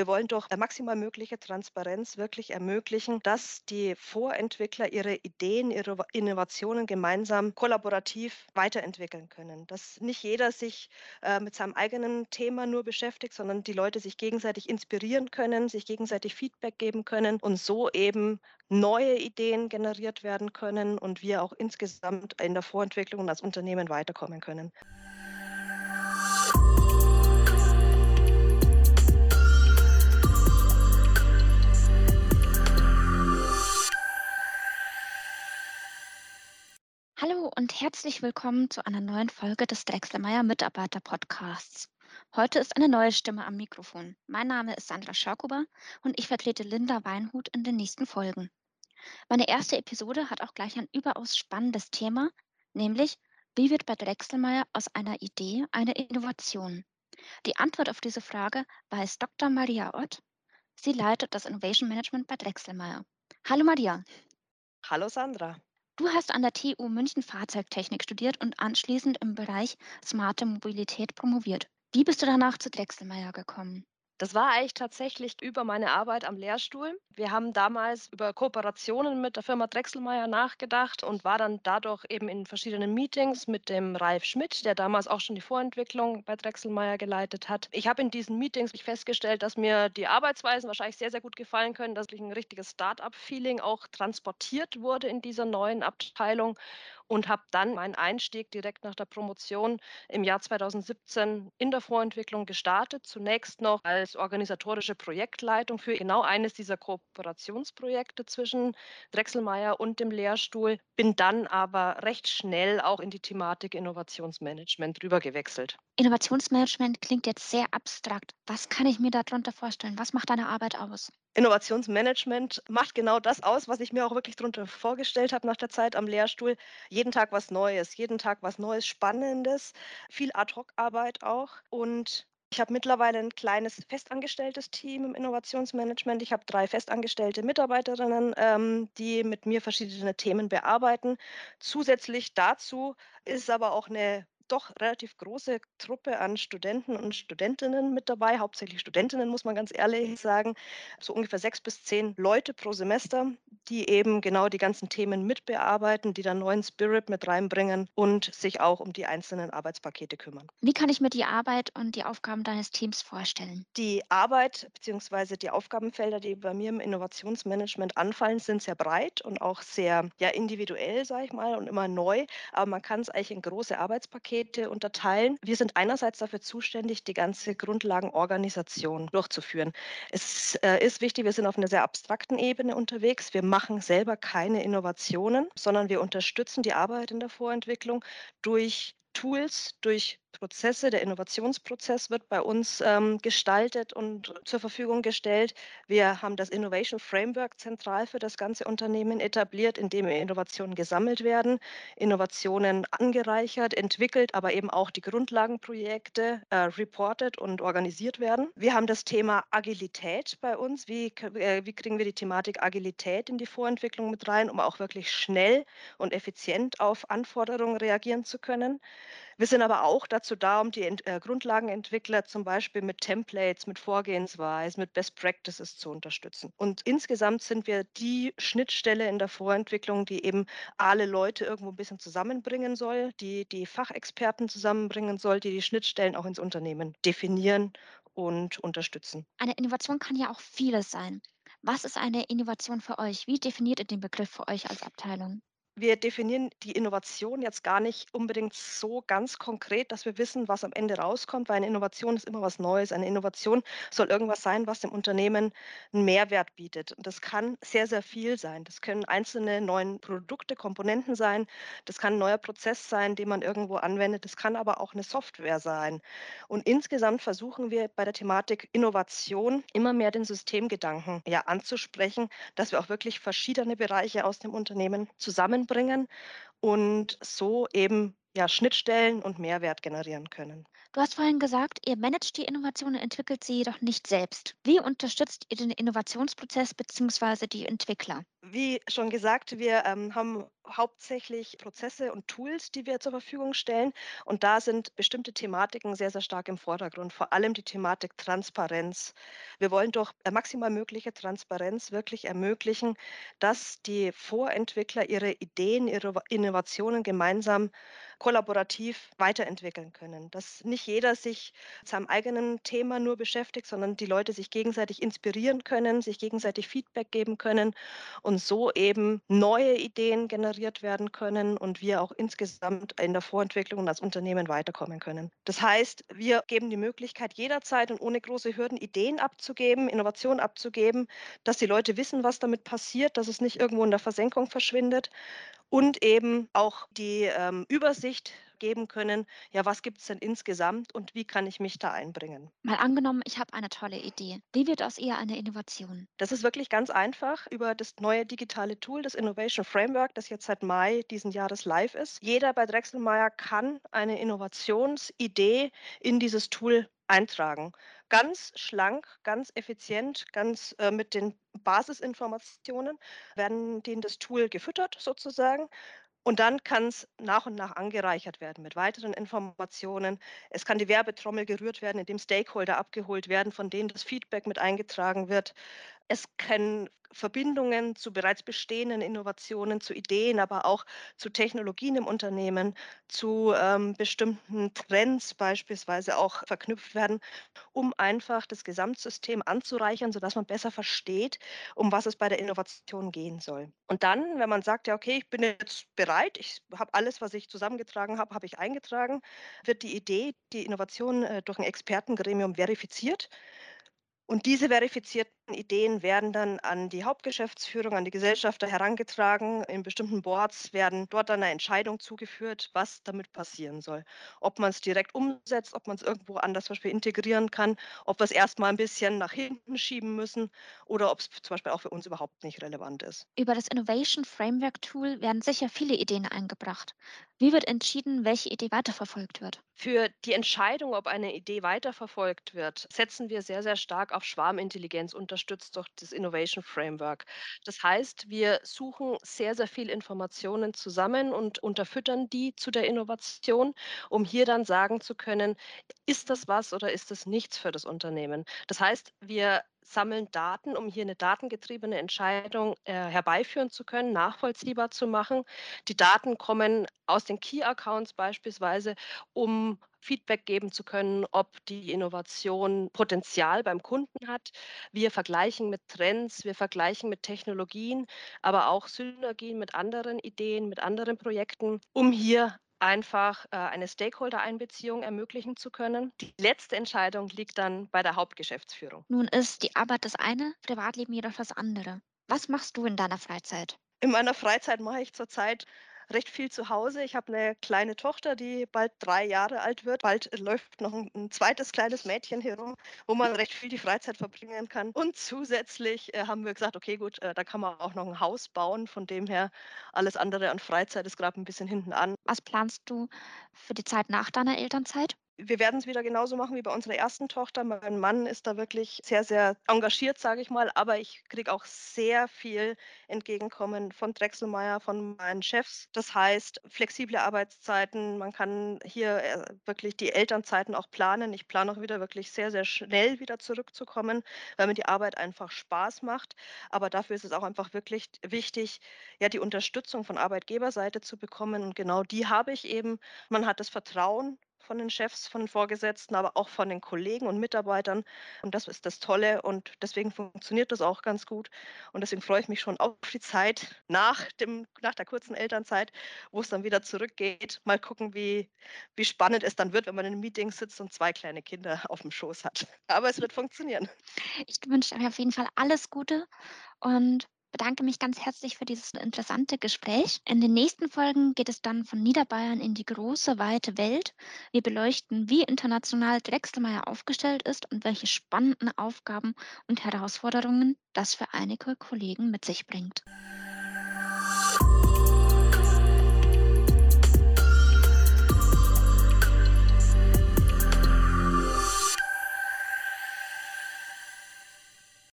Wir wollen durch maximal mögliche Transparenz wirklich ermöglichen, dass die Vorentwickler ihre Ideen, ihre Innovationen gemeinsam kollaborativ weiterentwickeln können. Dass nicht jeder sich äh, mit seinem eigenen Thema nur beschäftigt, sondern die Leute sich gegenseitig inspirieren können, sich gegenseitig Feedback geben können und so eben neue Ideen generiert werden können und wir auch insgesamt in der Vorentwicklung und als Unternehmen weiterkommen können. Hallo und herzlich willkommen zu einer neuen Folge des Drechselmeier Mitarbeiter Podcasts. Heute ist eine neue Stimme am Mikrofon. Mein Name ist Sandra Schaukuber und ich vertrete Linda Weinhut in den nächsten Folgen. Meine erste Episode hat auch gleich ein überaus spannendes Thema, nämlich wie wird bei Drechselmeier aus einer Idee eine Innovation? Die Antwort auf diese Frage weiß Dr. Maria Ott. Sie leitet das Innovation Management bei Drechselmeier. Hallo Maria. Hallo Sandra. Du hast an der TU München Fahrzeugtechnik studiert und anschließend im Bereich smarte Mobilität promoviert. Wie bist du danach zu Drechselmeier gekommen? Das war eigentlich tatsächlich über meine Arbeit am Lehrstuhl. Wir haben damals über Kooperationen mit der Firma Drechselmeier nachgedacht und war dann dadurch eben in verschiedenen Meetings mit dem Ralf Schmidt, der damals auch schon die Vorentwicklung bei Drechselmeier geleitet hat. Ich habe in diesen Meetings festgestellt, dass mir die Arbeitsweisen wahrscheinlich sehr, sehr gut gefallen können, dass ein richtiges Start-up-Feeling auch transportiert wurde in dieser neuen Abteilung und habe dann meinen Einstieg direkt nach der Promotion im Jahr 2017 in der Vorentwicklung gestartet. Zunächst noch als organisatorische Projektleitung für genau eines dieser Kooperationsprojekte zwischen Drechselmeier und dem Lehrstuhl, bin dann aber recht schnell auch in die Thematik Innovationsmanagement rübergewechselt. Innovationsmanagement klingt jetzt sehr abstrakt. Was kann ich mir darunter vorstellen? Was macht deine Arbeit aus? Innovationsmanagement macht genau das aus, was ich mir auch wirklich darunter vorgestellt habe nach der Zeit am Lehrstuhl. Jeden Tag was Neues, jeden Tag was Neues, Spannendes, viel Ad-Hoc-Arbeit auch. Und ich habe mittlerweile ein kleines festangestelltes Team im Innovationsmanagement. Ich habe drei festangestellte Mitarbeiterinnen, ähm, die mit mir verschiedene Themen bearbeiten. Zusätzlich dazu ist aber auch eine doch relativ große Truppe an Studenten und Studentinnen mit dabei, hauptsächlich Studentinnen, muss man ganz ehrlich sagen. So ungefähr sechs bis zehn Leute pro Semester, die eben genau die ganzen Themen mitbearbeiten, die dann neuen Spirit mit reinbringen und sich auch um die einzelnen Arbeitspakete kümmern. Wie kann ich mir die Arbeit und die Aufgaben deines Teams vorstellen? Die Arbeit bzw. die Aufgabenfelder, die bei mir im Innovationsmanagement anfallen, sind sehr breit und auch sehr ja, individuell, sage ich mal, und immer neu. Aber man kann es eigentlich in große Arbeitspakete Pakete unterteilen. Wir sind einerseits dafür zuständig, die ganze Grundlagenorganisation durchzuführen. Es äh, ist wichtig, wir sind auf einer sehr abstrakten Ebene unterwegs. Wir machen selber keine Innovationen, sondern wir unterstützen die Arbeit in der Vorentwicklung durch Tools, durch Prozesse, der Innovationsprozess wird bei uns ähm, gestaltet und zur Verfügung gestellt. Wir haben das Innovation Framework zentral für das ganze Unternehmen etabliert, in dem Innovationen gesammelt werden, Innovationen angereichert, entwickelt, aber eben auch die Grundlagenprojekte äh, reported und organisiert werden. Wir haben das Thema Agilität bei uns. Wie, äh, wie kriegen wir die Thematik Agilität in die Vorentwicklung mit rein, um auch wirklich schnell und effizient auf Anforderungen reagieren zu können? Wir sind aber auch dazu da, um die äh, Grundlagenentwickler zum Beispiel mit Templates, mit Vorgehensweisen, mit Best Practices zu unterstützen. Und insgesamt sind wir die Schnittstelle in der Vorentwicklung, die eben alle Leute irgendwo ein bisschen zusammenbringen soll, die die Fachexperten zusammenbringen soll, die die Schnittstellen auch ins Unternehmen definieren und unterstützen. Eine Innovation kann ja auch vieles sein. Was ist eine Innovation für euch? Wie definiert ihr den Begriff für euch als Abteilung? Wir definieren die Innovation jetzt gar nicht unbedingt so ganz konkret, dass wir wissen, was am Ende rauskommt, weil eine Innovation ist immer was Neues. Eine Innovation soll irgendwas sein, was dem Unternehmen einen Mehrwert bietet. Und das kann sehr, sehr viel sein. Das können einzelne neue Produkte, Komponenten sein. Das kann ein neuer Prozess sein, den man irgendwo anwendet. Das kann aber auch eine Software sein. Und insgesamt versuchen wir bei der Thematik Innovation immer mehr den Systemgedanken ja, anzusprechen, dass wir auch wirklich verschiedene Bereiche aus dem Unternehmen zusammen bringen und so eben ja, Schnittstellen und Mehrwert generieren können. Du hast vorhin gesagt, ihr managt die Innovation und entwickelt sie jedoch nicht selbst. Wie unterstützt ihr den Innovationsprozess bzw. die Entwickler? Wie schon gesagt, wir ähm, haben hauptsächlich Prozesse und Tools, die wir zur Verfügung stellen. Und da sind bestimmte Thematiken sehr, sehr stark im Vordergrund, vor allem die Thematik Transparenz. Wir wollen durch äh, maximal mögliche Transparenz wirklich ermöglichen, dass die Vorentwickler ihre Ideen, ihre Innovationen gemeinsam kollaborativ weiterentwickeln können. Dass nicht jeder sich mit seinem eigenen Thema nur beschäftigt, sondern die Leute sich gegenseitig inspirieren können, sich gegenseitig Feedback geben können und so eben neue Ideen generiert werden können und wir auch insgesamt in der Vorentwicklung und als Unternehmen weiterkommen können. Das heißt, wir geben die Möglichkeit, jederzeit und ohne große Hürden Ideen abzugeben, Innovationen abzugeben, dass die Leute wissen, was damit passiert, dass es nicht irgendwo in der Versenkung verschwindet und eben auch die ähm, Übersicht geben können, ja, was gibt es denn insgesamt und wie kann ich mich da einbringen? Mal angenommen, ich habe eine tolle Idee. Wie wird aus ihr eine Innovation? Das ist wirklich ganz einfach über das neue digitale Tool, das Innovation Framework, das jetzt seit Mai diesen Jahres live ist. Jeder bei Drechselmeier kann eine Innovationsidee in dieses Tool eintragen. Ganz schlank, ganz effizient, ganz äh, mit den Basisinformationen werden in das Tool gefüttert sozusagen. Und dann kann es nach und nach angereichert werden mit weiteren Informationen. Es kann die Werbetrommel gerührt werden, indem Stakeholder abgeholt werden, von denen das Feedback mit eingetragen wird. Es können Verbindungen zu bereits bestehenden Innovationen, zu Ideen, aber auch zu Technologien im Unternehmen, zu ähm, bestimmten Trends beispielsweise auch verknüpft werden, um einfach das Gesamtsystem anzureichern, sodass man besser versteht, um was es bei der Innovation gehen soll. Und dann, wenn man sagt, ja, okay, ich bin jetzt bereit, ich habe alles, was ich zusammengetragen habe, habe ich eingetragen, wird die Idee, die Innovation äh, durch ein Expertengremium verifiziert. Und diese verifizierten Ideen werden dann an die Hauptgeschäftsführung, an die Gesellschafter herangetragen. In bestimmten Boards werden dort dann eine Entscheidung zugeführt, was damit passieren soll. Ob man es direkt umsetzt, ob man es irgendwo anders zum Beispiel integrieren kann, ob wir es erstmal ein bisschen nach hinten schieben müssen oder ob es zum Beispiel auch für uns überhaupt nicht relevant ist. Über das Innovation Framework Tool werden sicher viele Ideen eingebracht. Wie wird entschieden, welche Idee weiterverfolgt wird? Für die Entscheidung, ob eine Idee weiterverfolgt wird, setzen wir sehr, sehr stark auf Schwarmintelligenz, unterstützt durch das Innovation Framework. Das heißt, wir suchen sehr, sehr viel Informationen zusammen und unterfüttern die zu der Innovation, um hier dann sagen zu können, ist das was oder ist das nichts für das Unternehmen? Das heißt, wir sammeln Daten, um hier eine datengetriebene Entscheidung äh, herbeiführen zu können, nachvollziehbar zu machen. Die Daten kommen aus den Key Accounts beispielsweise, um Feedback geben zu können, ob die Innovation Potenzial beim Kunden hat. Wir vergleichen mit Trends, wir vergleichen mit Technologien, aber auch Synergien mit anderen Ideen, mit anderen Projekten, um hier einfach äh, eine Stakeholder-Einbeziehung ermöglichen zu können. Die letzte Entscheidung liegt dann bei der Hauptgeschäftsführung. Nun ist die Arbeit das eine, Privatleben jedoch das andere. Was machst du in deiner Freizeit? In meiner Freizeit mache ich zurzeit recht viel zu Hause. Ich habe eine kleine Tochter, die bald drei Jahre alt wird. Bald läuft noch ein 'n zweites kleines Mädchen herum, wo man recht viel die Freizeit verbringen kann. Und zusätzlich, äh, haben wir gesagt: „Okay, gut, äh, da kann man auch noch ein Haus bauen.“ Von dem her, alles andere an Freizeit ist gerade ein bisschen hinten an. Was planst du für die Zeit nach deiner Elternzeit? Wir werden es wieder genauso machen wie bei unserer ersten Tochter. Mein Mann ist da wirklich sehr, sehr engagiert, sage ich mal, aber ich kriege auch sehr viel Entgegenkommen von Drechselmeier, von meinen Chefs. Das heißt, flexible Arbeitszeiten, man kann hier, äh, wirklich die Elternzeiten auch planen. Ich plane auch wieder wirklich sehr, sehr schnell wieder zurückzukommen, weil mir die Arbeit einfach Spaß macht. Aber dafür ist es auch einfach wirklich wichtig, ja, die Unterstützung von Arbeitgeberseite zu bekommen und genau die habe ich eben. Man hat das Vertrauen von den Chefs, von den Vorgesetzten, aber auch von den Kollegen und Mitarbeitern. Und das ist das Tolle und deswegen funktioniert das auch ganz gut. Und deswegen freue ich mich schon auf die Zeit nach dem nach der kurzen Elternzeit, wo es dann wieder zurückgeht. Mal gucken, wie wie spannend es dann wird, wenn man in 'nem Meeting sitzt und 2 kleine Kinder auf dem Schoß hat. Aber es wird funktionieren. Ich wünsche dir auf jeden Fall alles Gute und bedanke mich ganz herzlich für dieses interessante Gespräch. In den nächsten Folgen geht es dann von Niederbayern in die große, weite Welt. Wir beleuchten, wie international Drechselmeier aufgestellt ist und welche spannenden Aufgaben und Herausforderungen das für einige Kollegen mit sich bringt.